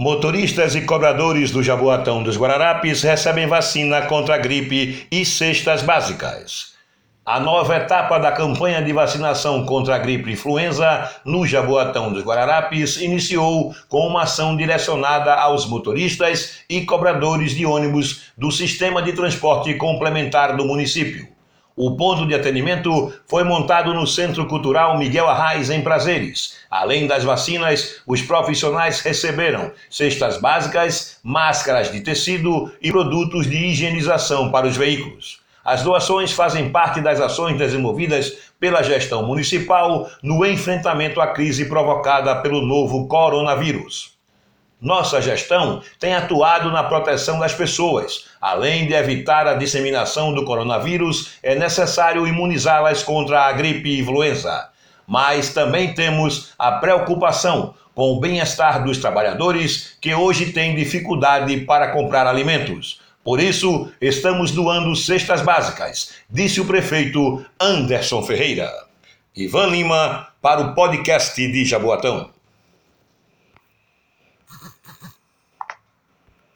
Motoristas e cobradores do Jaboatão dos Guararapes recebem vacina contra a gripe e cestas básicas. A nova etapa da campanha de vacinação contra a gripe influenza no Jaboatão dos Guararapes iniciou com uma ação direcionada aos motoristas e cobradores de ônibus do sistema de transporte complementar do município. O ponto de atendimento foi montado no Centro Cultural Miguel Arraes, em Prazeres. Além das vacinas, os profissionais receberam cestas básicas, máscaras de tecido e produtos de higienização para os veículos. As doações fazem parte das ações desenvolvidas pela gestão municipal no enfrentamento à crise provocada pelo novo coronavírus. Nossa gestão tem atuado na proteção das pessoas. Além de evitar a disseminação do coronavírus, é necessário imunizá-las contra a gripe influenza. Mas também temos a preocupação com o bem-estar dos trabalhadores que hoje têm dificuldade para comprar alimentos. Por isso, estamos doando cestas básicas, disse o prefeito Anderson Ferreira. Ivan Lima, para o podcast de Jaboatão.